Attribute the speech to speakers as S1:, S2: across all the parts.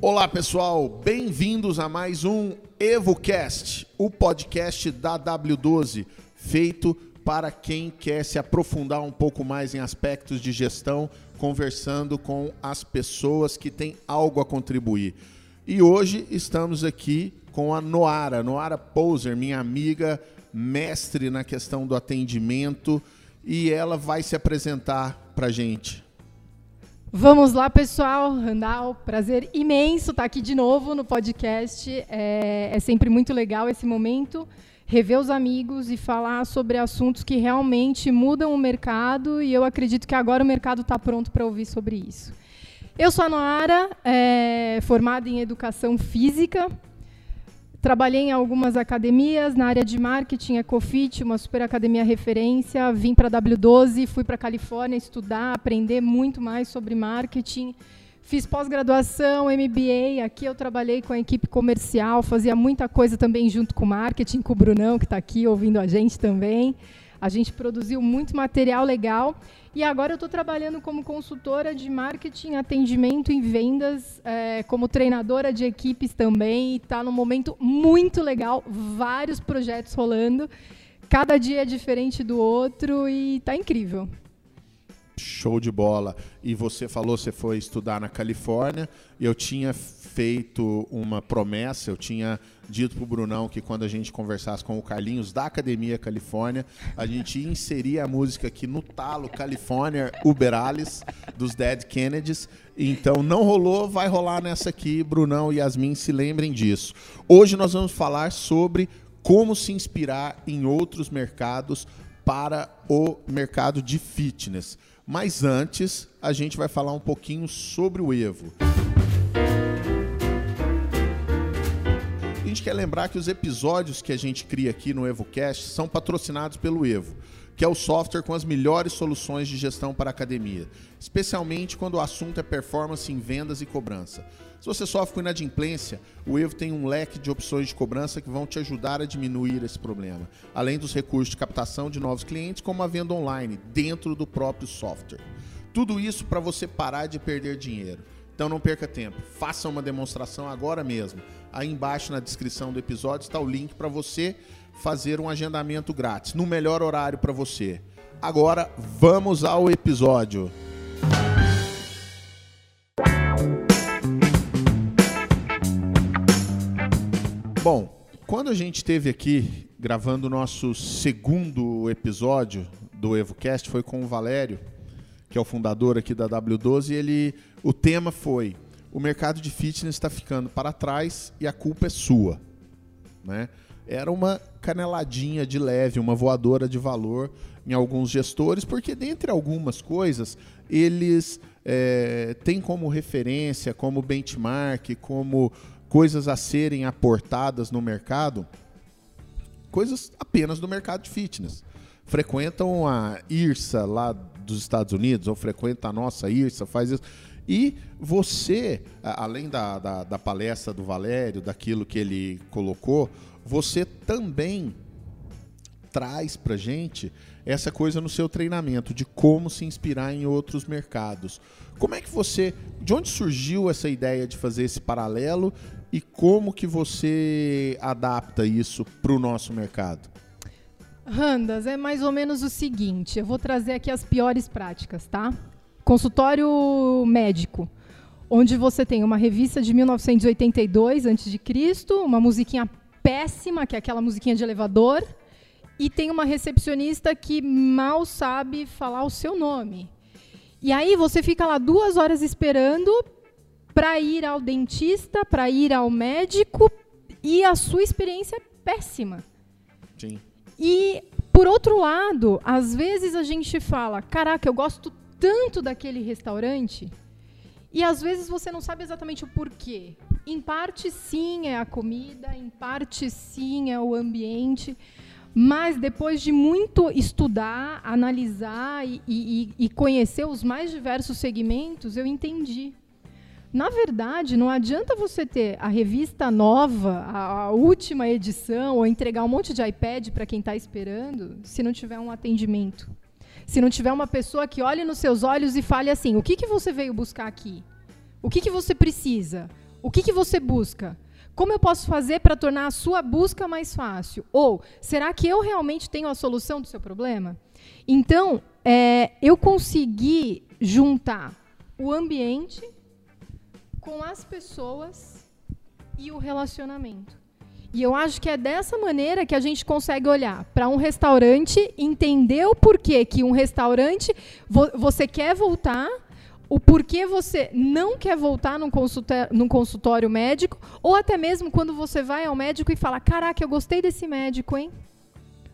S1: Olá pessoal, bem-vindos a mais um EvoCast, o podcast da W12, feito para quem quer se aprofundar um pouco mais em aspectos de gestão, conversando com as pessoas que têm algo a contribuir. E hoje estamos aqui com a Noara, Noara Poser, minha amiga, mestre na questão do atendimento, e ela vai se apresentar para gente.
S2: Vamos lá, pessoal. Randall, prazer imenso estar aqui de novo no podcast. É, é, sempre muito legal esse momento, rever os amigos e falar sobre assuntos que realmente mudam o mercado. E eu acredito que agora o mercado está pronto para ouvir sobre isso. Eu sou a Noara, é, formada em Educação Física, Trabalhei em algumas academias na área de marketing, Ecofit, uma super academia referência. Vim para a W12, fui para a Califórnia estudar, aprender muito mais sobre marketing. Fiz pós-graduação, MBA. Aqui eu trabalhei com a equipe comercial, fazia muita coisa também junto com marketing, com o Brunão, que está aqui ouvindo a gente também. A gente produziu muito material legal. E agora eu estou trabalhando como consultora de marketing, atendimento e vendas, é, como treinadora de equipes também. Está num momento muito legal, vários projetos rolando. Cada dia é diferente do outro e está incrível.
S1: Show de bola. E você falou, você foi estudar na Califórnia. Eu tinha feito uma promessa, eu tinha dito pro Brunão que quando a gente conversasse com o Carlinhos da Academia Califórnia, a gente ia inserir a música aqui no talo California Uber Alice dos Dead Kennedys. Então não rolou, vai rolar nessa aqui, Brunão e Yasmin se lembrem disso. Hoje nós vamos falar sobre como se inspirar em outros mercados para o mercado de fitness. Mas antes, a gente vai falar um pouquinho sobre o Evo. A gente quer lembrar que os episódios que a gente cria aqui no EvoCast são patrocinados pelo Evo, que é o software com as melhores soluções de gestão para a academia, especialmente quando o assunto é performance em vendas e cobrança. Se você sofre com inadimplência, o Evo tem um leque de opções de cobrança que vão te ajudar a diminuir esse problema, além dos recursos de captação de novos clientes, como a venda online, dentro do próprio software. Tudo isso para você parar de perder dinheiro. Então não perca tempo, faça uma demonstração agora mesmo. Aí embaixo na descrição do episódio está o link para você fazer um agendamento grátis, no melhor horário para você. Agora vamos ao episódio. Bom, quando a gente esteve aqui gravando o nosso segundo episódio do EvoCast, foi com o Valério, que é o fundador aqui da W12, e ele, o tema foi o mercado de fitness está ficando para trás e a culpa é sua. Né? Era uma caneladinha de leve, uma voadora de valor em alguns gestores, porque dentre algumas coisas, eles é, têm como referência, como benchmark, como coisas a serem aportadas no mercado, coisas apenas do mercado de fitness. Frequentam a IRSA lá dos Estados Unidos, ou frequenta a nossa IRSA, faz isso. E você, além da, da, da palestra do Valério, daquilo que ele colocou, você também traz para gente essa coisa no seu treinamento de como se inspirar em outros mercados. Como é que você, de onde surgiu essa ideia de fazer esse paralelo e como que você adapta isso para o nosso mercado?
S2: Randas, é mais ou menos o seguinte, eu vou trazer aqui as piores práticas, tá? Consultório médico, onde você tem uma revista de 1982 a.C., uma musiquinha péssima, que é aquela musiquinha de elevador, e tem uma recepcionista que mal sabe falar o seu nome. E aí você fica lá duas horas esperando para ir ao dentista, para ir ao médico, e a sua experiência é péssima.
S1: Sim.
S2: E, por outro lado, às vezes a gente fala: caraca, eu gosto tanto daquele restaurante, e às vezes você não sabe exatamente o porquê. Em parte, sim, é a comida, em parte, sim, é o ambiente. Mas depois de muito estudar, analisar e, e, e conhecer os mais diversos segmentos, eu entendi Na verdade, não adianta você ter a revista nova, a, a última edição, ou entregar um monte de iPad para quem está esperando, se não tiver um atendimento. Se não tiver uma pessoa que olhe nos seus olhos e fale assim: o que, que você veio buscar aqui? O que, que você precisa? O que, que você busca? Como eu posso fazer para tornar a sua busca mais fácil? Ou será que eu realmente tenho a solução do seu problema? Então, é, eu consegui juntar o ambiente com as pessoas e o relacionamento. E eu acho que é dessa maneira que a gente consegue olhar para um restaurante, entender o porquê que um restaurante vo você quer voltar, o porquê você não quer voltar num num consultório médico, ou até mesmo quando você vai ao médico e fala: Caraca, eu gostei desse médico, hein?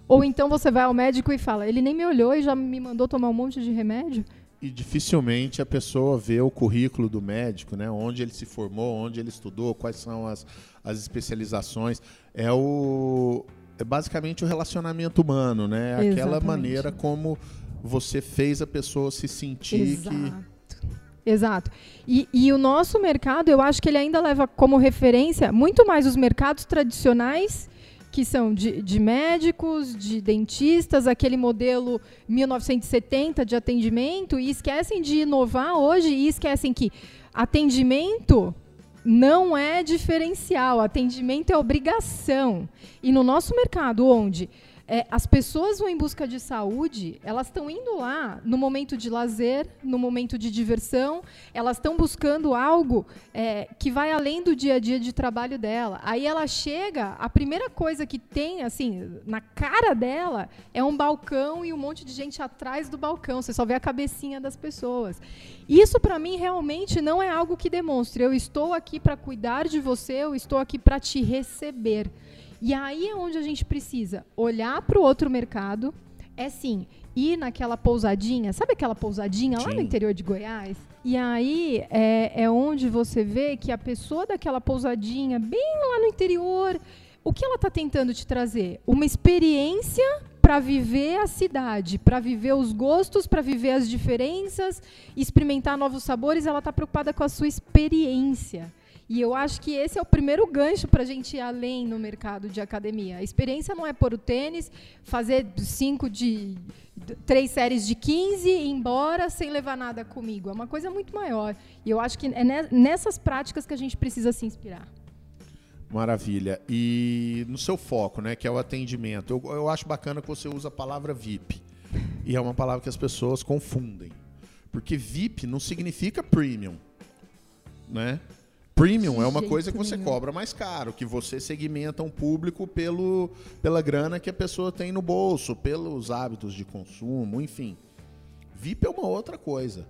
S2: Ou então você vai ao médico e fala: Ele nem me olhou e já me mandou tomar um monte de remédio.
S1: E dificilmente a pessoa vê o currículo do médico, né? Onde ele se formou, onde ele estudou, quais são as, as especializações. É o é basicamente o relacionamento humano, né? Aquela
S2: Exatamente.
S1: maneira como você fez a pessoa se sentir
S2: Exato.
S1: que
S2: Exato. E, e o nosso mercado, eu acho que ele ainda leva como referência muito mais os mercados tradicionais, que são de, de médicos, de dentistas, aquele modelo 1970 de atendimento, e esquecem de inovar hoje e esquecem que atendimento não é diferencial, atendimento é obrigação. E no nosso mercado, onde é, as pessoas vão em busca de saúde, elas estão indo lá no momento de lazer, no momento de diversão, elas estão buscando algo é, que vai além do dia a dia de trabalho dela. Aí ela chega, a primeira coisa que tem, assim, na cara dela é um balcão e um monte de gente atrás do balcão. Você só vê a cabecinha das pessoas. Isso, para mim, realmente não é algo que demonstre. Eu estou aqui para cuidar de você, eu estou aqui para te receber. E aí é onde a gente precisa olhar para o outro mercado. É sim, ir naquela pousadinha, sabe aquela pousadinha lá
S1: Sim.
S2: no interior de Goiás? E aí é, é onde você vê que a pessoa daquela pousadinha, bem lá no interior, o que ela está tentando te trazer? Uma experiência para viver a cidade, para viver os gostos, para viver as diferenças, experimentar novos sabores. Ela está preocupada com a sua experiência. E eu acho que esse é o primeiro gancho para a gente ir além no mercado de academia. A experiência não é pôr o tênis, fazer cinco de três séries de 15 e ir embora sem levar nada comigo. É uma coisa muito maior. E eu acho que é ne- nessas práticas que a gente precisa se inspirar.
S1: Maravilha. E no seu foco, né, que é o atendimento, eu, eu acho bacana que você usa a palavra VIP. E é uma palavra que as pessoas confundem. Porque VIP não significa premium, né? Premium é uma coisa que você cobra mais caro, que você segmenta um público pelo, pela grana que a pessoa tem no bolso, pelos hábitos de consumo, enfim. VIP é uma outra coisa.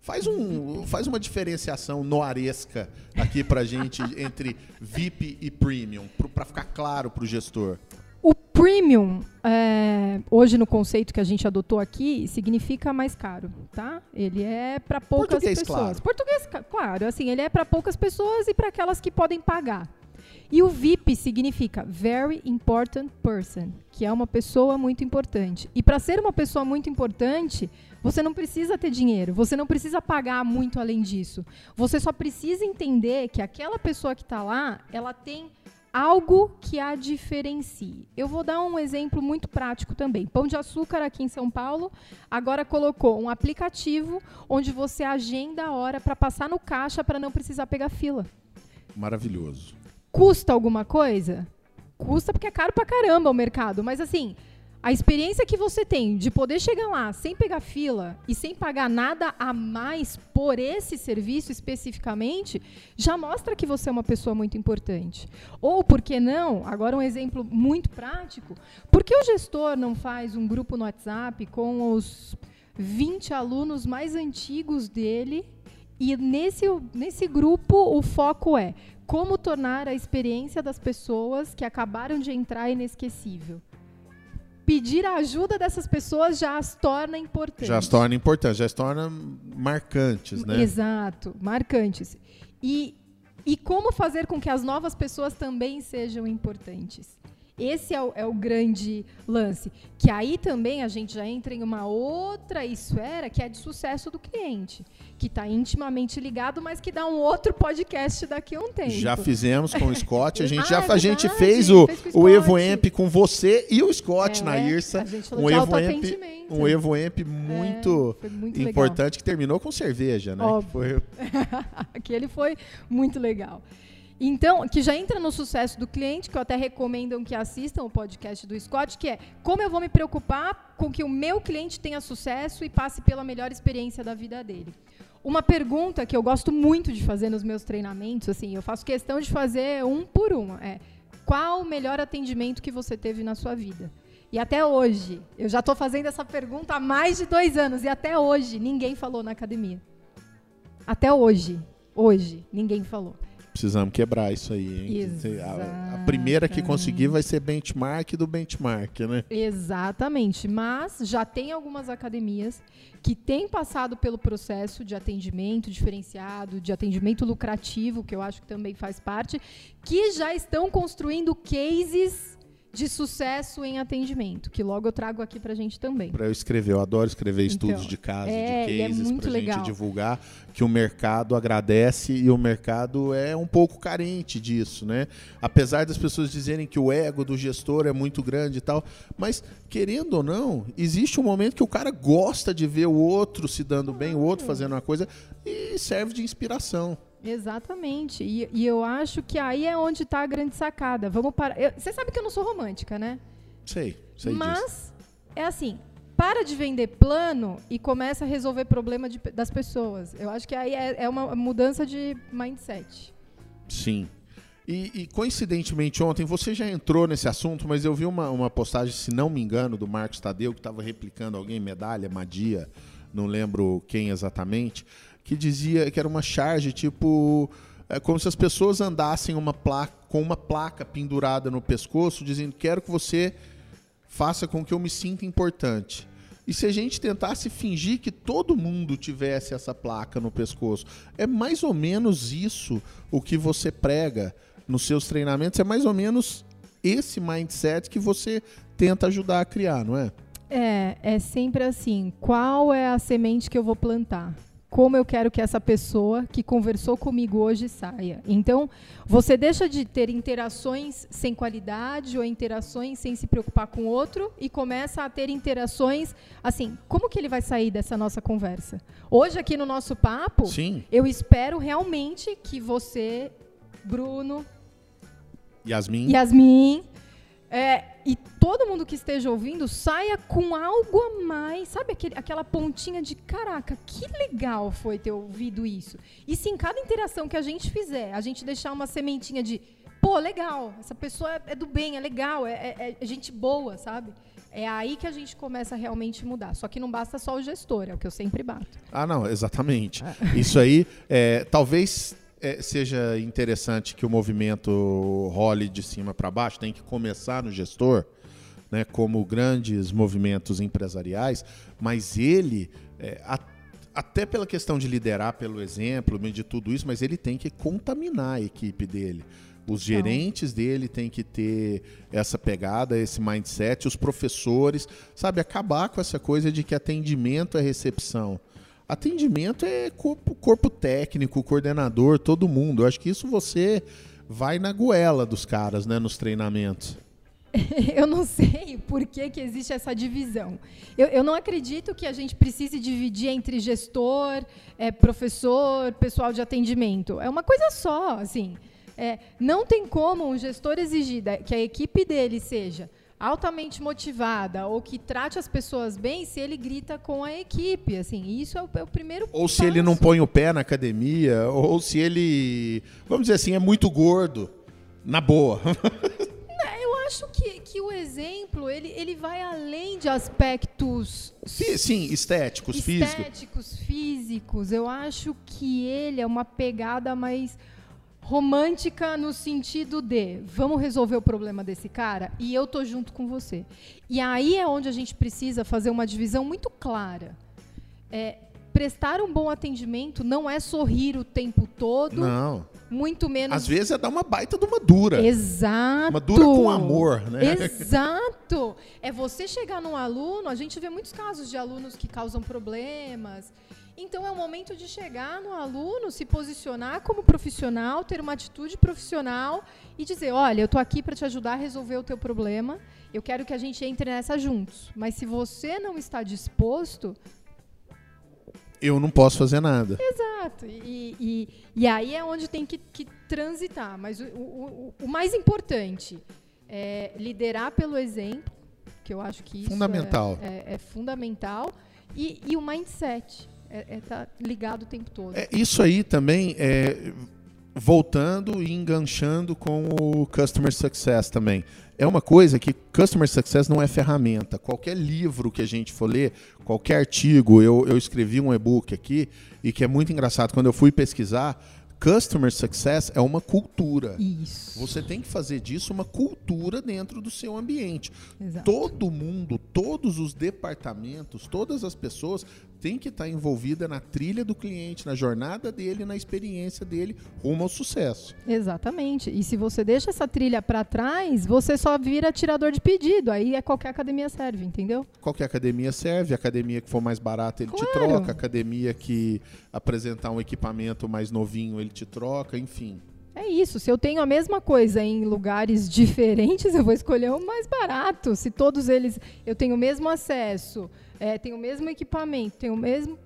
S1: Faz, um, faz uma diferenciação noaresca aqui pra gente entre VIP e Premium, pra ficar claro pro gestor.
S2: Premium, é, hoje no conceito que a gente adotou aqui, significa mais caro, tá? Ele é para poucas
S1: Português,
S2: pessoas.
S1: claro.
S2: Português, claro. Assim, ele é para poucas pessoas e para aquelas que podem pagar. E o VIP significa Very Important Person, que é uma pessoa muito importante. E para ser uma pessoa muito importante, você não precisa ter dinheiro, você não precisa pagar muito além disso. Você só precisa entender que aquela pessoa que está lá, ela tem algo que a diferencie. Eu vou dar um exemplo muito prático também. Pão de Açúcar aqui em São Paulo agora colocou um aplicativo onde você agenda a hora para passar no caixa para não precisar pegar fila.
S1: Maravilhoso.
S2: Custa alguma coisa? Custa porque é caro pra caramba o mercado, mas assim, a experiência que você tem de poder chegar lá sem pegar fila e sem pagar nada a mais por esse serviço especificamente, já mostra que você é uma pessoa muito importante. Ou, por que não, agora um exemplo muito prático, por que o gestor não faz um grupo no WhatsApp com os 20 alunos mais antigos dele e nesse, nesse grupo o foco é como tornar a experiência das pessoas que acabaram de entrar inesquecível. Pedir a ajuda dessas pessoas já as torna importantes.
S1: Já se torna importante, já se torna marcantes, né?
S2: Exato, marcantes. E, e como fazer com que as novas pessoas também sejam importantes? Esse é o, é o, grande lance. Que aí também a gente já entra em uma outra esfera que é de sucesso do cliente, que está intimamente ligado, mas que dá um outro podcast daqui a um tempo.
S1: Já fizemos com o Scott, a gente, ah, já, é a gente fez o, fez o, o Evo Amp com você e o Scott é, na IRSA. Um Evo, Amp, um Evo Amp muito, é, muito importante legal. que terminou com cerveja, né?
S2: Foi... Aquele foi muito legal. Então, que já entra no sucesso do cliente, que eu até recomendo que assistam o podcast do Scott, que é como eu vou me preocupar com que o meu cliente tenha sucesso e passe pela melhor experiência da vida dele. Uma pergunta que eu gosto muito de fazer nos meus treinamentos, assim, eu faço questão de fazer um por um, é qual o melhor atendimento que você teve na sua vida? E até hoje, eu já estou fazendo essa pergunta há mais de dois anos, e até hoje ninguém falou na academia. Até hoje, hoje, ninguém falou.
S1: Precisamos quebrar isso aí, hein? A, a, primeira que conseguir vai ser benchmark do benchmark, né?
S2: Exatamente. Mas já tem algumas academias que têm passado pelo processo de atendimento diferenciado, de atendimento lucrativo, que eu acho que também faz parte, que já estão construindo cases de sucesso em atendimento, que logo eu trago aqui para a gente também.
S1: Para eu escrever, eu adoro escrever então, estudos de caso, é, de é cases, é para a gente divulgar que o mercado agradece e o mercado é um pouco carente disso, né? Apesar das pessoas dizerem que o ego do gestor é muito grande e tal, mas querendo ou não, existe um momento que o cara gosta de ver o outro se dando bem, o outro fazendo uma coisa e serve de inspiração.
S2: Exatamente. E, e, eu acho que aí é onde está a grande sacada. Vamos para. Você sabe que eu não sou romântica, né?
S1: Sei, sei
S2: Mas
S1: disso.
S2: é assim. Para de vender plano e começa a resolver problema de, das pessoas. Eu acho que aí é, é uma mudança de mindset.
S1: Sim. E, e, coincidentemente ontem, você já entrou nesse assunto, mas eu vi uma, uma postagem, se não me engano, do Marcos Tadeu, que estava replicando alguém, medalha, Madia, não lembro quem exatamente, que dizia que era uma charge tipo é como se as pessoas andassem uma placa, com uma placa pendurada no pescoço, dizendo: quero que você faça com que eu me sinta importante. E se a gente tentasse fingir que todo mundo tivesse essa placa no pescoço, é mais ou menos isso o que você prega nos seus treinamentos, é mais ou menos esse mindset que você tenta ajudar a criar, não é?
S2: É, é sempre assim. Qual é a semente que eu vou plantar? Como eu quero que essa pessoa que conversou comigo hoje saia. Então, você deixa de ter interações sem qualidade ou interações sem se preocupar com o outro e começa a ter interações assim, como que ele vai sair dessa nossa conversa? Hoje aqui no nosso papo,
S1: Sim.
S2: eu espero realmente que você, Bruno,
S1: Yasmin,
S2: Yasmin é, e todo mundo que esteja ouvindo saia com algo a mais, sabe aquele, aquela pontinha de caraca, que legal foi ter ouvido isso. E se em cada interação que a gente fizer, a gente deixar uma sementinha de pô, legal, essa pessoa é, é do bem, é legal, é, é, é, gente boa, sabe? É aí que a gente começa a realmente mudar. Só que não basta só o gestor, é o que eu sempre bato.
S1: Ah, não, exatamente. Isso aí, é, talvez é, seja interessante que o movimento role de cima para baixo, tem que começar no gestor, né, como grandes movimentos empresariais, mas ele, é, a, até pela questão de liderar pelo exemplo, de tudo isso, mas ele tem que contaminar a equipe dele. Os então. gerentes dele têm que ter essa pegada, esse mindset, os professores, sabe, acabar com essa coisa de que atendimento é recepção. Atendimento é corpo, corpo técnico, coordenador, todo mundo. Eu acho que isso você vai na goela dos caras, né, nos treinamentos.
S2: eu não sei por que, que existe essa divisão. Eu, eu, não acredito que a gente precise dividir entre gestor, é, professor, pessoal de atendimento. É uma coisa só, assim. É, não tem como um gestor exigir que a equipe dele seja altamente motivada ou que trate as pessoas bem se ele grita com a equipe, assim, isso é o, é o primeiro
S1: Ou
S2: passo.
S1: se ele não põe o pé na academia, ou se ele, vamos dizer assim, é muito gordo, na boa.
S2: Eu acho que, que o exemplo, ele, ele vai além de aspectos...
S1: Sim, sim estéticos,
S2: estéticos,
S1: físicos.
S2: Estéticos, físicos. Eu acho que ele é uma pegada mais romântica no sentido de vamos resolver o problema desse cara e eu tô junto com você. E aí é onde a gente precisa fazer uma divisão muito clara. É, prestar um bom atendimento não é sorrir o tempo todo.
S1: Não.
S2: muito menos.
S1: Às vezes é dar uma baita de uma dura.
S2: Exato.
S1: Uma dura com amor, né?
S2: Exato. É você chegar num aluno, a gente vê muitos casos de alunos que causam problemas. Então é o momento de chegar no aluno, se posicionar como profissional, ter uma atitude profissional e dizer: olha, eu estou aqui para te ajudar a resolver o teu problema. Eu quero que a gente entre nessa juntos. Mas se você não está disposto,
S1: eu não posso fazer nada.
S2: Exato. E, e, e aí é onde tem que, que transitar. Mas o, o, o, mais importante é liderar pelo exemplo, que eu acho que isso
S1: fundamental.
S2: É, é, é fundamental. E, e, o mindset. É, é tá ligado o tempo todo.
S1: É, isso aí também é voltando e enganchando com o Customer Success também. É uma coisa que Customer Success não é ferramenta. Qualquer livro que a gente for ler, qualquer artigo, eu, eu escrevi um e-book aqui e que é muito engraçado. Quando eu fui pesquisar, Customer Success é uma cultura.
S2: Isso.
S1: Você tem que fazer disso uma cultura dentro do seu ambiente.
S2: Exato.
S1: Todo mundo, todos os departamentos, todas as pessoas tem que estar envolvida na trilha do cliente, na jornada dele, na experiência dele rumo ao sucesso.
S2: Exatamente. E se você deixa essa trilha para trás, você só vira tirador de pedido. Aí é qualquer academia serve, entendeu?
S1: Qualquer academia serve. A academia que for mais barata, ele claro. te troca. A academia que apresentar um equipamento mais novinho, ele te troca, enfim.
S2: É isso. Se eu tenho a mesma coisa em lugares diferentes, eu vou escolher o mais barato. Se todos eles eu tenho o mesmo acesso, é, tenho o mesmo equipamento, tenho o mesmo.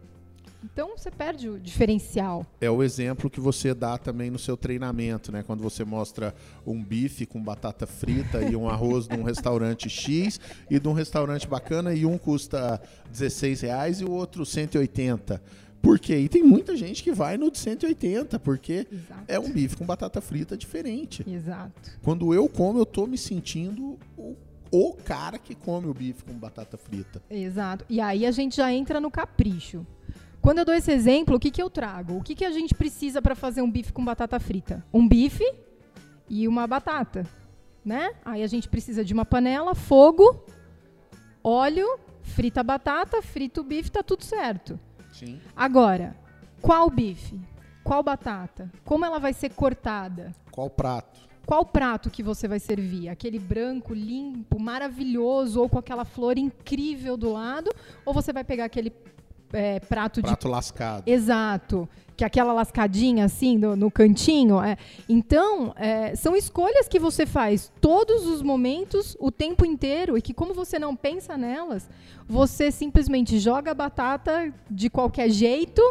S2: Então você perde o diferencial.
S1: É o exemplo que você dá também no seu treinamento, né? Quando você mostra um bife com batata frita e um arroz de um restaurante X e de um restaurante bacana e um custa 16 reais e o outro 180 por quê? E tem muita gente que vai no de 180, porque Exato. é um bife com batata frita diferente.
S2: Exato.
S1: Quando eu como, eu tô me sentindo o, o cara que come o bife com batata frita.
S2: Exato. E aí a gente já entra no capricho. Quando eu dou esse exemplo, o que, que eu trago? O que, que a gente precisa para fazer um bife com batata frita? Um bife e uma batata, né? Aí a gente precisa de uma panela, fogo, óleo, frita a batata, frita o bife, tá tudo certo.
S1: Sim.
S2: Agora, qual bife? Qual batata? Como ela vai ser cortada?
S1: Qual prato?
S2: Qual prato que você vai servir? Aquele branco, limpo, maravilhoso, ou com aquela flor incrível do lado? Ou você vai pegar aquele é, prato,
S1: prato de. Prato lascado.
S2: Exato. Que é aquela lascadinha assim no, no cantinho. É. Então, é, são escolhas que você faz todos os momentos, o tempo inteiro, e que, como você não pensa nelas, você simplesmente joga a batata de qualquer jeito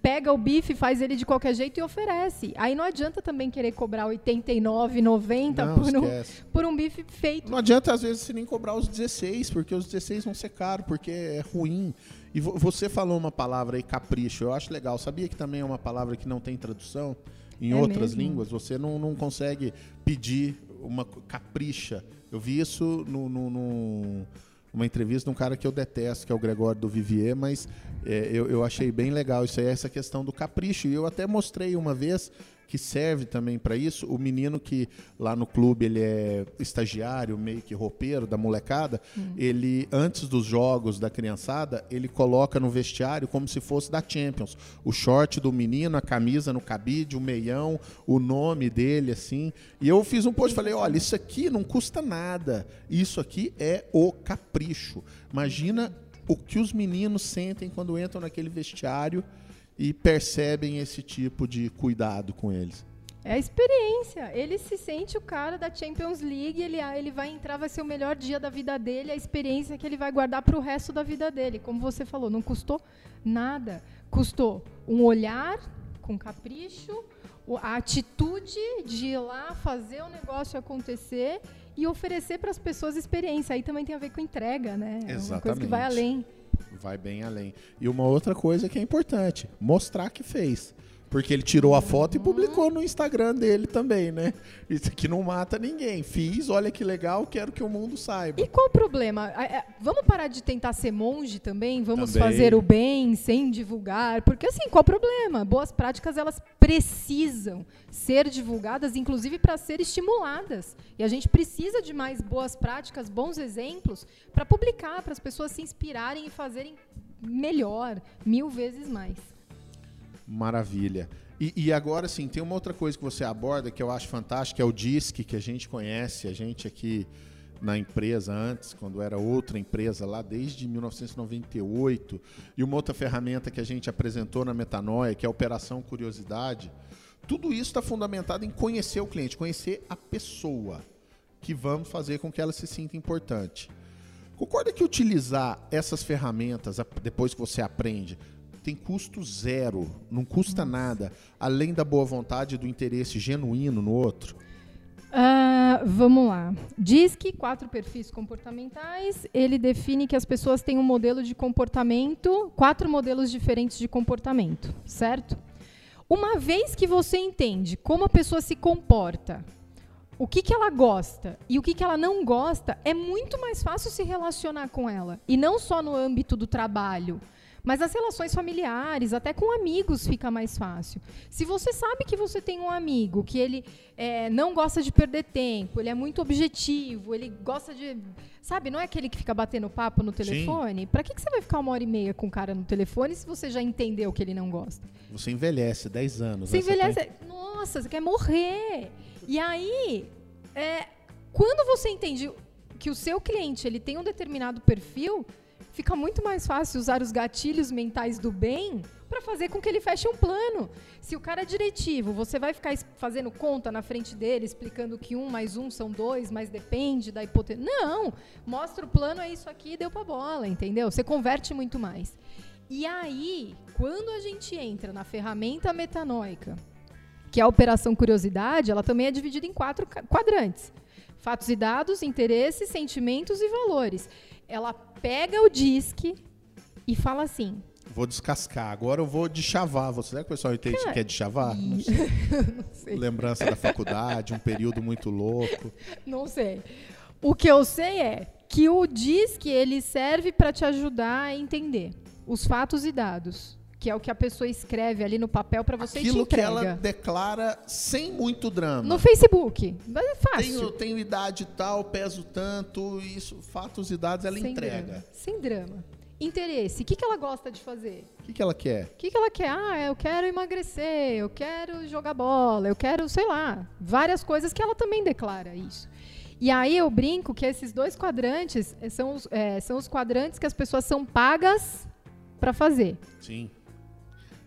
S2: pega o bife, faz ele de qualquer jeito e oferece. Aí não adianta também querer cobrar 89, 90 por um, por um bife feito.
S1: Não adianta às vezes nem cobrar os 16, porque os 16 vão ser caros, porque é ruim. E você falou uma palavra aí, capricho. Eu acho legal. Sabia que também é uma palavra que não tem tradução em é outras mesmo? línguas? Você não, não consegue pedir uma capricha. Eu vi isso no, no, no uma entrevista de um cara que eu detesto, que é o Gregório do Vivier, mas é, eu, eu achei bem legal isso aí, essa questão do capricho. E eu até mostrei uma vez que serve também para isso. O menino que lá no clube ele é estagiário, meio que roupeiro da molecada, hum. ele antes dos jogos da criançada, ele coloca no vestiário como se fosse da Champions. O short do menino, a camisa no cabide, o meião, o nome dele assim. E eu fiz um post, falei: "Olha, isso aqui não custa nada. Isso aqui é o capricho. Imagina o que os meninos sentem quando entram naquele vestiário e percebem esse tipo de cuidado com eles.
S2: É a experiência. Ele se sente o cara da Champions League, ele, ah, ele vai entrar, vai ser o melhor dia da vida dele, a experiência que ele vai guardar para o resto da vida dele. Como você falou, não custou nada. Custou um olhar com capricho, a atitude de ir lá fazer o negócio acontecer e oferecer para as pessoas experiência. Aí também tem a ver com entrega, né?
S1: Exatamente.
S2: É uma coisa que vai além
S1: vai bem além. E uma outra coisa que é importante, mostrar que fez. Porque ele tirou a foto e publicou no Instagram dele também, né? Isso aqui não mata ninguém. Fiz, olha que legal, quero que o mundo saiba.
S2: E qual o problema? Vamos parar de tentar ser monge também? Vamos também. fazer o bem sem divulgar? Porque assim, qual o problema? Boas práticas, elas precisam ser divulgadas, inclusive para ser estimuladas. E a gente precisa de mais boas práticas, bons exemplos, para publicar, para as pessoas se inspirarem e fazerem melhor, mil vezes mais.
S1: Maravilha. E, e, agora, sim, tem uma outra coisa que você aborda que eu acho fantástica, é o DISC, que a gente conhece, a gente aqui na empresa antes, quando era outra empresa lá desde 1998, e uma outra ferramenta que a gente apresentou na Metanoia, que é a Operação Curiosidade. Tudo isso está fundamentado em conhecer o cliente, conhecer a pessoa, que vamos fazer com que ela se sinta importante. Concorda que utilizar essas ferramentas, depois que você aprende, tem custo zero, não custa nada, além da boa vontade e do interesse genuíno no outro?
S2: Uh, vamos lá. Diz que quatro perfis comportamentais, ele define que as pessoas têm um modelo de comportamento, quatro modelos diferentes de comportamento, certo? Uma vez que você entende como a pessoa se comporta, o que, que ela gosta e o que, que ela não gosta, é muito mais fácil se relacionar com ela. E não só no âmbito do trabalho, mas as relações familiares, até com amigos, fica mais fácil. Se você sabe que você tem um amigo que ele é, não gosta de perder tempo, ele é muito objetivo, ele gosta de. Sabe, não é aquele que fica batendo papo no telefone? Para que, que você vai ficar uma hora e meia com o cara no telefone se você já entendeu que ele não gosta?
S1: Você envelhece 10 anos.
S2: Você né? envelhece. Tem... Nossa, você quer morrer. E aí, é, quando você entende que o seu cliente ele tem um determinado perfil, fica muito mais fácil usar os gatilhos mentais do bem para fazer com que ele feche um plano. Se o cara é diretivo, você vai ficar fazendo conta na frente dele, explicando que um mais um são dois, mas depende da hipótese. Não! Mostra o plano, é isso aqui, deu para bola, entendeu? Você converte muito mais. E aí, quando a gente entra na ferramenta metanóica, que é a operação curiosidade, ela também é dividida em quatro quadrantes: fatos e dados, interesses, sentimentos e valores ela pega o disque e fala assim.
S1: Vou descascar. Agora eu vou de chavar. Você sabe que o pessoal entende que é de chavar? Não sei. não sei. Lembrança da faculdade, um período muito louco.
S2: Não sei. O que eu sei é que o disque ele serve para te ajudar a entender os fatos e dados que é o que a pessoa escreve ali no papel para você
S1: Aquilo
S2: e te entrega.
S1: que ela declara sem muito drama.
S2: No Facebook. É fácil.
S1: Tenho, tenho idade tal, peso tanto, isso, fatos e dados ela
S2: sem
S1: entrega.
S2: Drama. Sem drama. Interesse. O que, que ela gosta de fazer?
S1: O que, que ela quer?
S2: O que, que ela quer? Ah, eu quero emagrecer, eu quero jogar bola, eu quero, sei lá, várias coisas que ela também declara isso. E aí eu brinco que esses dois quadrantes são os, é, são os quadrantes que as pessoas são pagas para fazer.
S1: Sim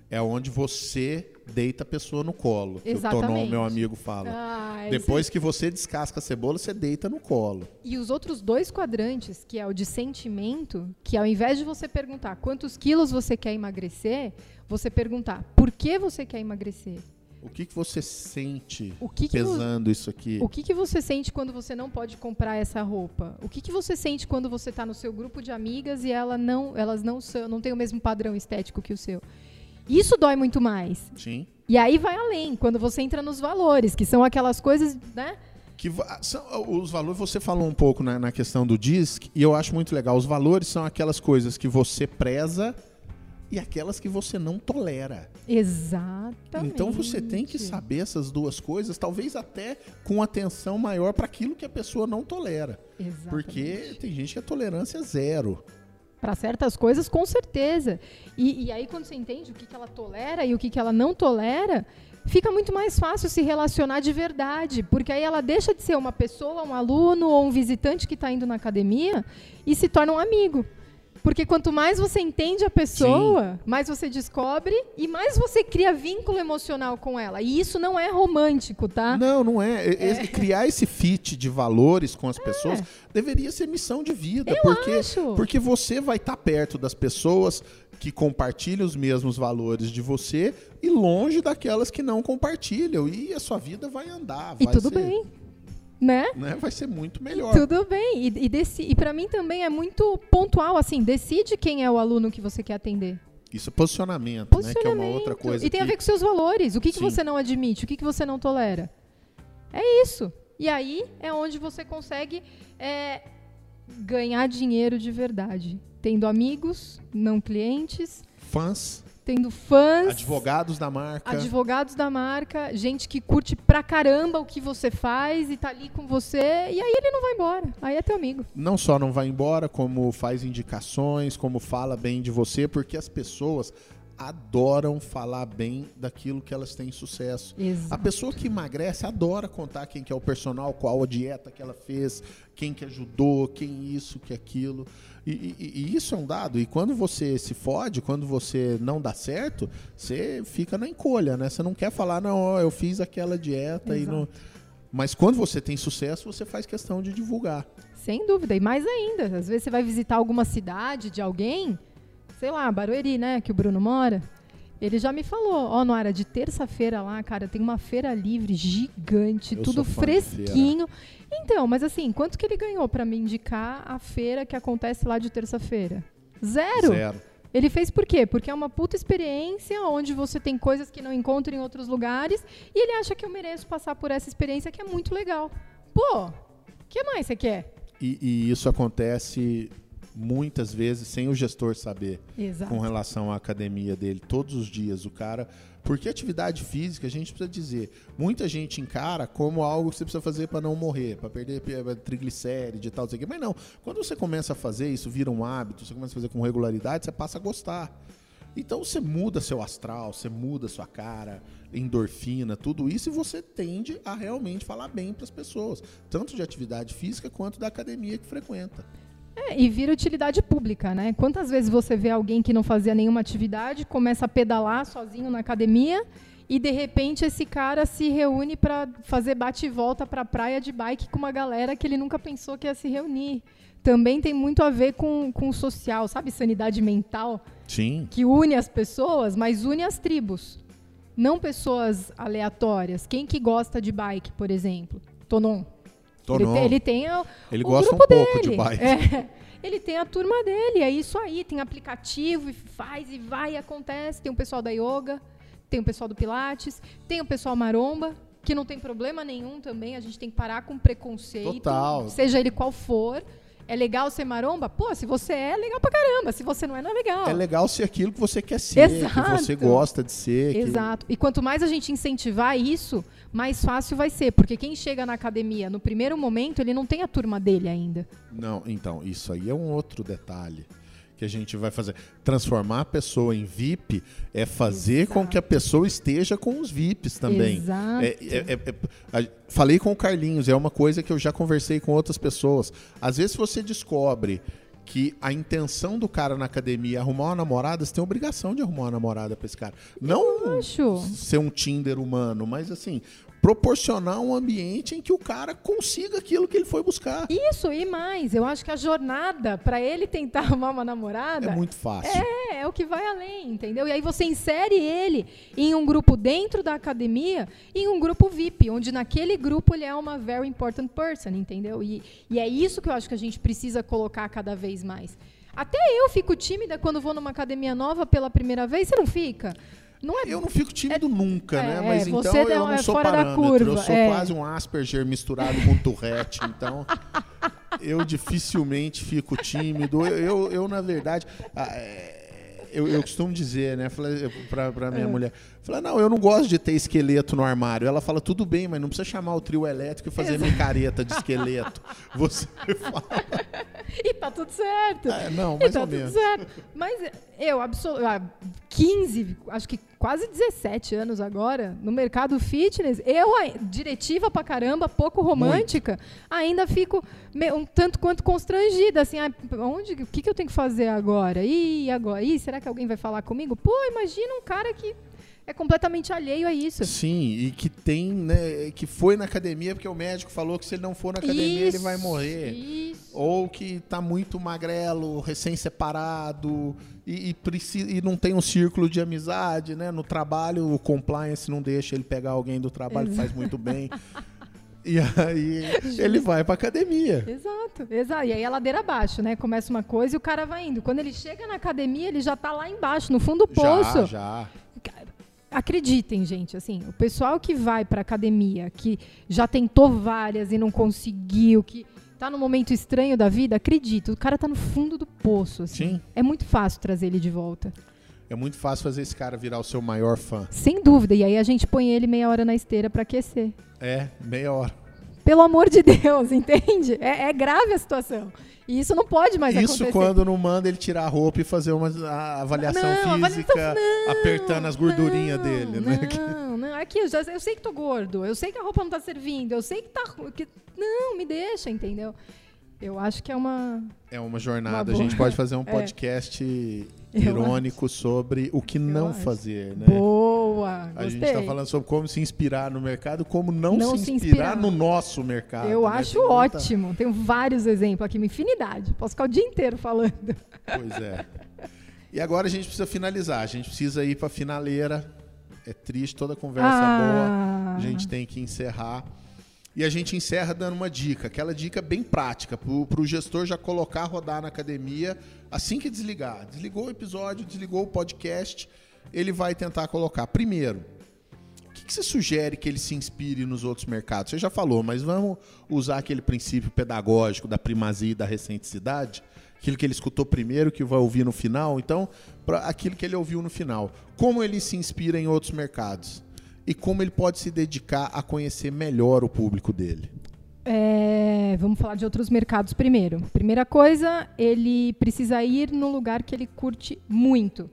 S1: é onde você deita a pessoa no colo.
S2: Exatamente.
S1: Que o Tonon, meu amigo, fala. Ah, Depois que você descasca a cebola, você deita no colo.
S2: E os outros dois quadrantes, que é o de sentimento, que ao invés de você perguntar quantos quilos você quer emagrecer, você perguntar por que você quer emagrecer.
S1: O que, que você sente que pesando que isso aqui?
S2: O que, que você sente quando você não pode comprar essa roupa? O que, que você sente quando você está no seu grupo de amigas e ela não, elas não, são, não têm o mesmo padrão estético que o seu? Isso dói muito mais.
S1: Sim.
S2: E aí vai além, quando você entra nos valores, que são aquelas coisas, né?
S1: Que são, os valores, você falou um pouco né, na questão do DISC, e eu acho muito legal. Os valores são aquelas coisas que você preza e aquelas que você não tolera.
S2: Exatamente.
S1: Então você tem que saber essas duas coisas, talvez até com atenção maior para aquilo que a pessoa não tolera.
S2: Exatamente.
S1: Porque tem gente que a tolerância é zero.
S2: Para certas coisas, com certeza. E, e, aí, quando você entende o que, que ela tolera e o que, que ela não tolera, fica muito mais fácil se relacionar de verdade. Porque aí ela deixa de ser uma pessoa, um aluno ou um visitante que está indo na academia e se torna um amigo. Porque quanto mais você entende a pessoa, Sim. mais você descobre e mais você cria vínculo emocional com ela. E isso não é romântico, tá?
S1: Não, não é. é. Criar esse fit de valores com as é. pessoas deveria ser missão de vida.
S2: Eu
S1: porque,
S2: acho.
S1: porque você vai estar tá perto das pessoas que compartilham os mesmos valores de você e longe daquelas que não compartilham. E a sua vida vai andar.
S2: E
S1: vai
S2: tudo
S1: ser...
S2: bem né?
S1: né? Vai ser muito melhor.
S2: Tudo bem. E, e, e para mim também é muito pontual, assim, decide quem é o aluno que você quer atender.
S1: Isso é posicionamento, posicionamento. né? Que é uma outra coisa.
S2: E tem
S1: que...
S2: a ver com seus valores. O que, que você não admite? O que, que você não tolera? É isso. E aí é onde você consegue é, ganhar dinheiro de verdade. Tendo amigos, não clientes.
S1: Fãs
S2: tendo fãs.
S1: Advogados da marca.
S2: Advogados da marca, gente que curte pra caramba o que você faz e tá ali com você. E aí ele não vai embora. Aí é teu amigo.
S1: Não só não vai embora, como faz indicações, como fala bem de você, porque as pessoas adoram falar bem daquilo que elas têm sucesso.
S2: Exato.
S1: A pessoa que emagrece adora contar quem que é o personal, qual a dieta que ela fez, quem que ajudou, quem isso, que aquilo. E, e- e isso é um dado. E quando você se fode, quando você não dá certo, você fica na encolha, né? Você não quer falar, não, eu fiz aquela dieta e não. Mas quando você tem sucesso, você faz questão de divulgar.
S2: Sem dúvida. E mais ainda, às vezes você vai visitar alguma cidade de alguém, sei lá, Barueri, né, que o Bruno mora. Ele já me falou, ó, Noara, de terça-feira lá, cara, tem uma feira livre gigante,
S1: Eu
S2: tudo fresquinho. Então, mas assim, quanto que ele ganhou pra me indicar a feira que acontece lá de terça-feira? Zero.
S1: Zero.
S2: Ele fez por quê? Porque é uma puta experiência onde você tem coisas que não encontra em outros lugares e ele acha que eu mereço passar por essa experiência que é muito legal. Pô, o que mais você quer?
S1: E, e isso acontece muitas vezes sem o gestor saber.
S2: Exato.
S1: com relação à academia dele todos os dias. O cara. Porque atividade física, a gente precisa dizer, muita gente encara como algo que você precisa fazer para não morrer, para perder pe- triglicéride e tal, quê. mas não. Quando você começa a fazer isso, vira um hábito, você começa a fazer com regularidade, você passa a gostar. Então você muda seu astral, você muda sua cara, endorfina, tudo isso, e você tende a realmente falar bem para as pessoas, tanto de atividade física quanto da academia que frequenta.
S2: É, e vira utilidade pública, né? Quantas vezes você vê alguém que não fazia nenhuma atividade, começa a pedalar sozinho na academia e de repente esse cara se reúne para fazer bate e volta para a praia de bike com uma galera que ele nunca pensou que ia se reunir. Também tem muito a ver com, com o social, sabe? Sanidade mental,
S1: Sim.
S2: que une as pessoas, mas une as tribos. Não pessoas aleatórias. Quem que gosta de bike, por exemplo? Tonon. Ele,
S1: Tonon.
S2: tem- ele tem o,
S1: Ele
S2: o
S1: gosta um
S2: grupo
S1: pouco
S2: dele.
S1: de bike.
S2: É. Ele tem a turma dele, é isso aí. Tem aplicativo e faz e vai e acontece. Tem o pessoal da yoga, tem o pessoal do Pilates, tem o pessoal maromba, que não tem problema nenhum também. A gente tem que parar com preconceito,
S1: Total.
S2: seja ele qual for. É legal ser maromba? Pô, se você é, é legal pra caramba. Se você não é, não é legal.
S1: É legal ser aquilo que você quer ser, que
S2: Exato.
S1: você gosta de ser. que-
S2: Exato. E quanto mais a gente incentivar isso, mais fácil vai ser. Porque quem chega na academia no primeiro momento, ele não tem a turma dele ainda.
S1: Não, então, isso aí é um outro detalhe que a gente vai fazer. Transformar a pessoa em VIP é fazer com
S2: Exato.
S1: que a pessoa esteja com os VIPs também.
S2: Exato.
S1: É, é- é- é- falei com o Carlinhos, é uma coisa que eu já conversei com outras pessoas. Às vezes você descobre que a intenção do cara na academia é arrumar uma namorada, você tem obrigação de arrumar uma namorada pra esse cara. Não ser um Tinder humano, mas assim, proporcionar um ambiente em que o cara consiga aquilo que ele foi buscar.
S2: Isso e mais. Eu acho que a jornada para ele tentar arrumar uma namorada
S1: É muito fácil.
S2: é, é o que vai além, entendeu? E aí você insere ele em um grupo dentro da academia, em um grupo VIP, onde naquele grupo ele é uma very important person, entendeu? E, e é isso que eu acho que a gente precisa colocar cada vez mais. Até eu fico tímida quando vou numa academia nova pela primeira vez. Você não fica? Não é
S1: Eu não fico tímido nunca,
S2: é,
S1: né? Mas
S2: é,
S1: então eu
S2: não-
S1: não
S2: é
S1: sou parâmetro. eu sou
S2: é.
S1: quase um Asperger misturado com Tourette. Então, eu dificilmente fico tímido. Eu, eu, eu, na verdade, ah, é, eu, eu costumo dizer, né? Pra, pra
S2: É.
S1: minha mulher, falei, não, eu não gosto de ter esqueleto no armário. Ela fala, tudo bem, mas não precisa chamar o trio elétrico e fazer micareta de esqueleto. Você fala,
S2: E tá tudo certo.
S1: "É, não,
S2: E
S1: mais
S2: tá
S1: ou
S2: tudo
S1: menos.
S2: certo. Mas eu, absol- há 15, acho que quase 17 anos agora, no mercado fitness, eu, diretiva pra caramba, pouco romântica, ainda fico um tanto quanto constrangida, assim, ah, onde, o que, que eu tenho que fazer agora? E agora? Ih, será que alguém vai falar comigo? Pô, imagina um cara que é completamente alheio a isso.
S1: Sim, e que tem, né, que foi na academia porque o médico falou que se ele não for na academia ele vai
S2: Isso,
S1: morrer.
S2: Isso.
S1: Ou que tá muito magrelo, recém-separado e, e, preci- e não tem um círculo de amizade, né? No trabalho, o compliance não deixa ele pegar alguém do trabalho que faz muito bem. E aí ele vai pra academia.
S2: Exato, exato. E aí é ladeira abaixo, né? Começa uma coisa e o cara vai indo. Quando ele chega na academia, ele já tá lá embaixo, no fundo do poço.
S1: Já, já.
S2: Acreditem, gente, assim, o pessoal que vai pra academia, que já tentou várias e não conseguiu, que tá num momento estranho da vida, acredita, o cara tá no fundo do poço, assim.
S1: Sim.
S2: É muito fácil trazer ele de volta.
S1: É muito fácil fazer esse cara virar o seu maior fã.
S2: Sem dúvida. E aí a gente põe ele meia hora na esteira pra aquecer.
S1: É, meia hora.
S2: Pelo amor de Deus, entende? É, é grave a situação. E isso não pode mais
S1: Isso
S2: acontecer.
S1: quando não manda ele tirar a roupa e fazer uma avaliação
S2: Não,
S1: física,
S2: não,
S1: apertando as gordurinhas
S2: não,
S1: dele, né?
S2: Não, não. Aqui, eu, já, eu sei que tô gordo, eu sei que a roupa não tá servindo, eu sei que tá. Que, não, me deixa, entendeu? Eu acho que é uma.
S1: É uma jornada.
S2: Uma
S1: a gente pode fazer um
S2: É. Eu
S1: irônico sobre o que não
S2: acho.
S1: fazer, né?
S2: Boa!
S1: A gente está falando sobre como se inspirar no mercado, como não,
S2: Não
S1: se
S2: se
S1: inspirar,
S2: inspirar.
S1: no nosso mercado.
S2: Eu
S1: né?
S2: acho
S1: Tem muita-
S2: ótimo. Tenho vários exemplos aqui, uma infinidade. Posso ficar o dia inteiro falando.
S1: Pois é. E agora a gente precisa finalizar. A gente precisa ir para a finaleira. É triste toda conversa
S2: Ah.
S1: boa. A gente tem que encerrar. E a gente encerra dando uma dica, aquela dica bem prática, para o gestor já colocar rodar na academia assim que desligar. Desligou o episódio, desligou o podcast, ele vai tentar colocar. Primeiro, o que, que você sugere que ele se inspire nos outros mercados? Você já falou, mas vamos usar aquele princípio pedagógico da primazia e da recenticidade? Aquilo que ele escutou primeiro, que vai ouvir no final. Então, para aquilo que ele ouviu no final. Como ele se inspira em outros mercados? E como ele pode se dedicar a conhecer melhor o público dele?
S2: É, vamos falar de outros mercados primeiro. Primeira coisa, ele precisa ir no lugar que ele curte muito.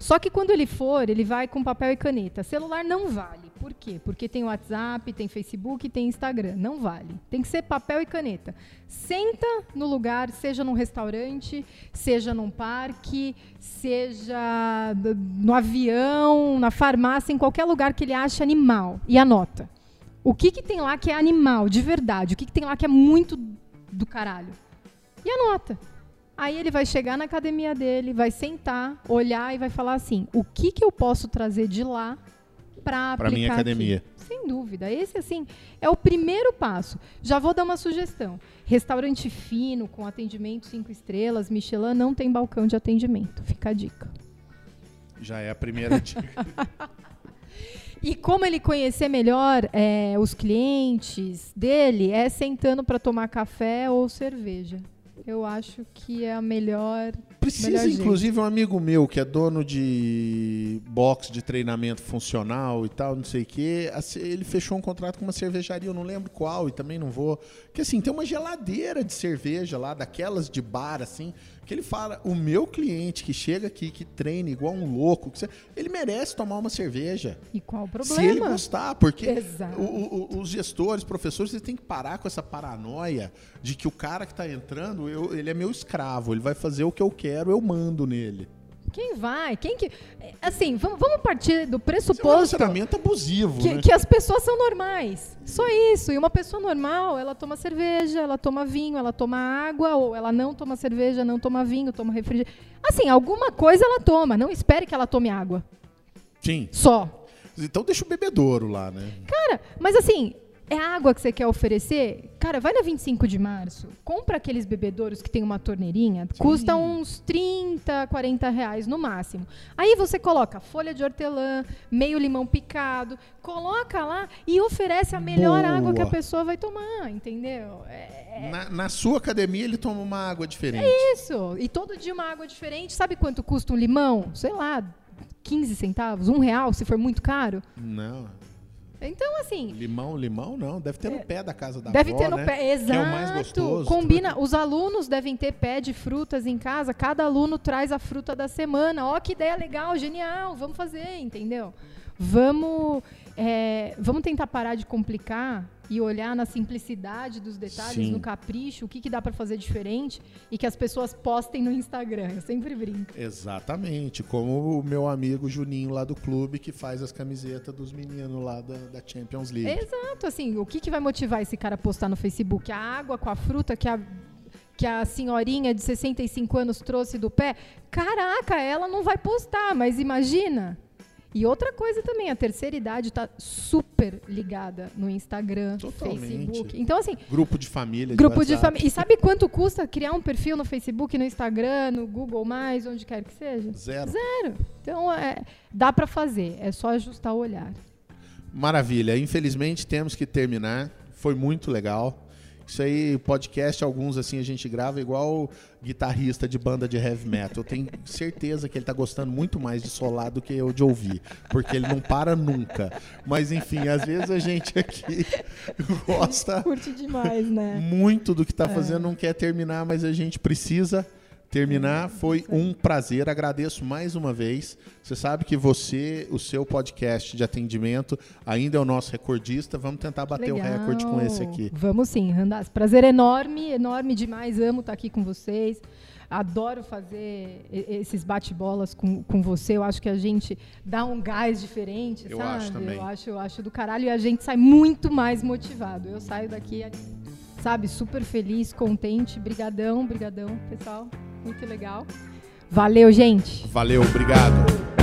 S2: Só que quando ele for, ele vai com papel e caneta. Celular não vale. Por quê? Porque tem WhatsApp, tem Facebook, tem Instagram. Não vale. Tem que ser papel e caneta. Senta no lugar, seja num restaurante, seja num parque, seja no avião, na farmácia, em qualquer lugar que ele ache animal. E anota. O que, que tem lá que é animal, de verdade? O que, que tem lá que é muito do caralho? E anota. Aí ele vai chegar na academia dele, vai sentar, olhar e vai falar assim: o que, que eu posso trazer de lá para
S1: Pra minha academia.
S2: Sem dúvida. Esse, assim, é o primeiro passo. Já vou dar uma sugestão. Restaurante fino, com atendimento cinco estrelas, Michelin, não tem balcão de atendimento. Fica a dica.
S1: Já é a primeira dica.
S2: E como ele conhecer melhor é, os clientes dele é sentando para tomar café ou cerveja. Eu acho que é a melhor.
S1: Precisa,
S2: Melhor jeito.
S1: inclusive, um amigo meu que é dono de box de treinamento funcional e tal, não sei o quê. Ele fechou um contrato com uma cervejaria, eu não lembro qual, e também não vou. Que assim, tem uma geladeira de cerveja lá, daquelas de bar, assim, ele fala: o meu cliente que chega aqui, que treina igual um louco, ele merece tomar uma cerveja.
S2: E qual o
S1: Se ele
S2: problema?
S1: gostar, porque o- o- os gestores, professores, eles têm que parar com essa paranoia de que o cara que está entrando, eu- ele é meu escravo, ele vai fazer o que eu quero, eu mando nele.
S2: Quem vai? Quem que. Assim, vamos, partir do
S1: Isso é um
S2: pressuposto
S1: abusivo,
S2: que,
S1: né?
S2: que as pessoas são normais. Só isso. E uma pessoa normal, ela toma cerveja, ela toma vinho, ela toma água, ou ela não toma cerveja, não toma vinho, toma refrigerante. Assim, alguma coisa ela toma. Não espere que ela tome água.
S1: Sim.
S2: Só.
S1: Então deixa o bebedouro lá, né?
S2: Cara, mas assim, é água que você quer oferecer? Cara, vai na 25 de março, compra aqueles bebedouros que tem uma torneirinha, custa uns 30, 40 reais no máximo. Aí você coloca folha de hortelã, meio limão picado, coloca lá e oferece a melhor
S1: Boa.
S2: água que a pessoa vai tomar, entendeu? É
S1: Na, na sua academia ele toma uma água diferente.
S2: isso. E todo dia uma água diferente. Sabe quanto custa um limão? Sei lá, 15 centavos, um real, se for muito caro.
S1: Não.
S2: Então, assim,
S1: Limão, limão não. Deve ter no pé da casa da
S2: É. Deve
S1: avó,
S2: ter no
S1: né?
S2: pé, exato.
S1: É o mais gostoso.
S2: Combina. Os alunos devem ter pé de frutas em casa. Cada aluno traz a fruta da semana. Ó, que ideia legal, genial. Vamos fazer, entendeu? Vamos, é, vamos tentar parar de complicar e olhar na simplicidade dos detalhes,
S1: Sim.
S2: no capricho, o que, que dá para fazer diferente e que as pessoas postem no Instagram. Eu sempre brinco.
S1: Exatamente, como o meu amigo Juninho lá do clube que faz as camisetas dos meninos lá da, da Champions League.
S2: Exato, assim, o que, que vai motivar esse cara a postar no Facebook? A água com a fruta que a, que a senhorinha de 65 anos trouxe do pé? Caraca, ela não vai postar, mas imagina. E outra coisa também, a terceira idade está super ligada no Instagram,
S1: Totalmente.
S2: Facebook. Então, assim,
S1: Grupo de família.
S2: grupo de
S1: WhatsApp.
S2: família. E sabe quanto custa criar um perfil no Facebook, no Instagram, no Google, onde quer que seja?
S1: Zero.
S2: Zero. Então, é, dá para fazer, é só ajustar o olhar.
S1: Maravilha. Infelizmente temos que terminar. Foi muito legal. Isso aí, podcast, alguns assim a gente grava igual guitarrista de banda de heavy metal. Eu tenho certeza que ele tá gostando muito mais de solar do que eu de ouvir, porque ele não para nunca. Mas enfim, às vezes a gente aqui gosta
S2: Curte demais, né?
S1: muito do que tá fazendo, não quer terminar, mas a gente precisa terminar. Foi um prazer, agradeço mais uma vez. Você sabe que você, o seu podcast de atendimento, ainda é o nosso recordista. Vamos tentar bater
S2: Legal.
S1: o recorde com esse aqui.
S2: Vamos sim, Randaz. Prazer enorme, enorme demais. Amo estar aqui com vocês. Adoro fazer esses bate-bolas com, com você. Eu acho que a gente dá um gás diferente,
S1: Eu
S2: sabe?
S1: acho também.
S2: Eu acho, eu acho do caralho e a gente sai muito mais motivado. Eu saio daqui, sabe, super feliz, contente. Brigadão, brigadão, pessoal. Muito legal. Valeu, gente.
S1: Valeu, obrigado.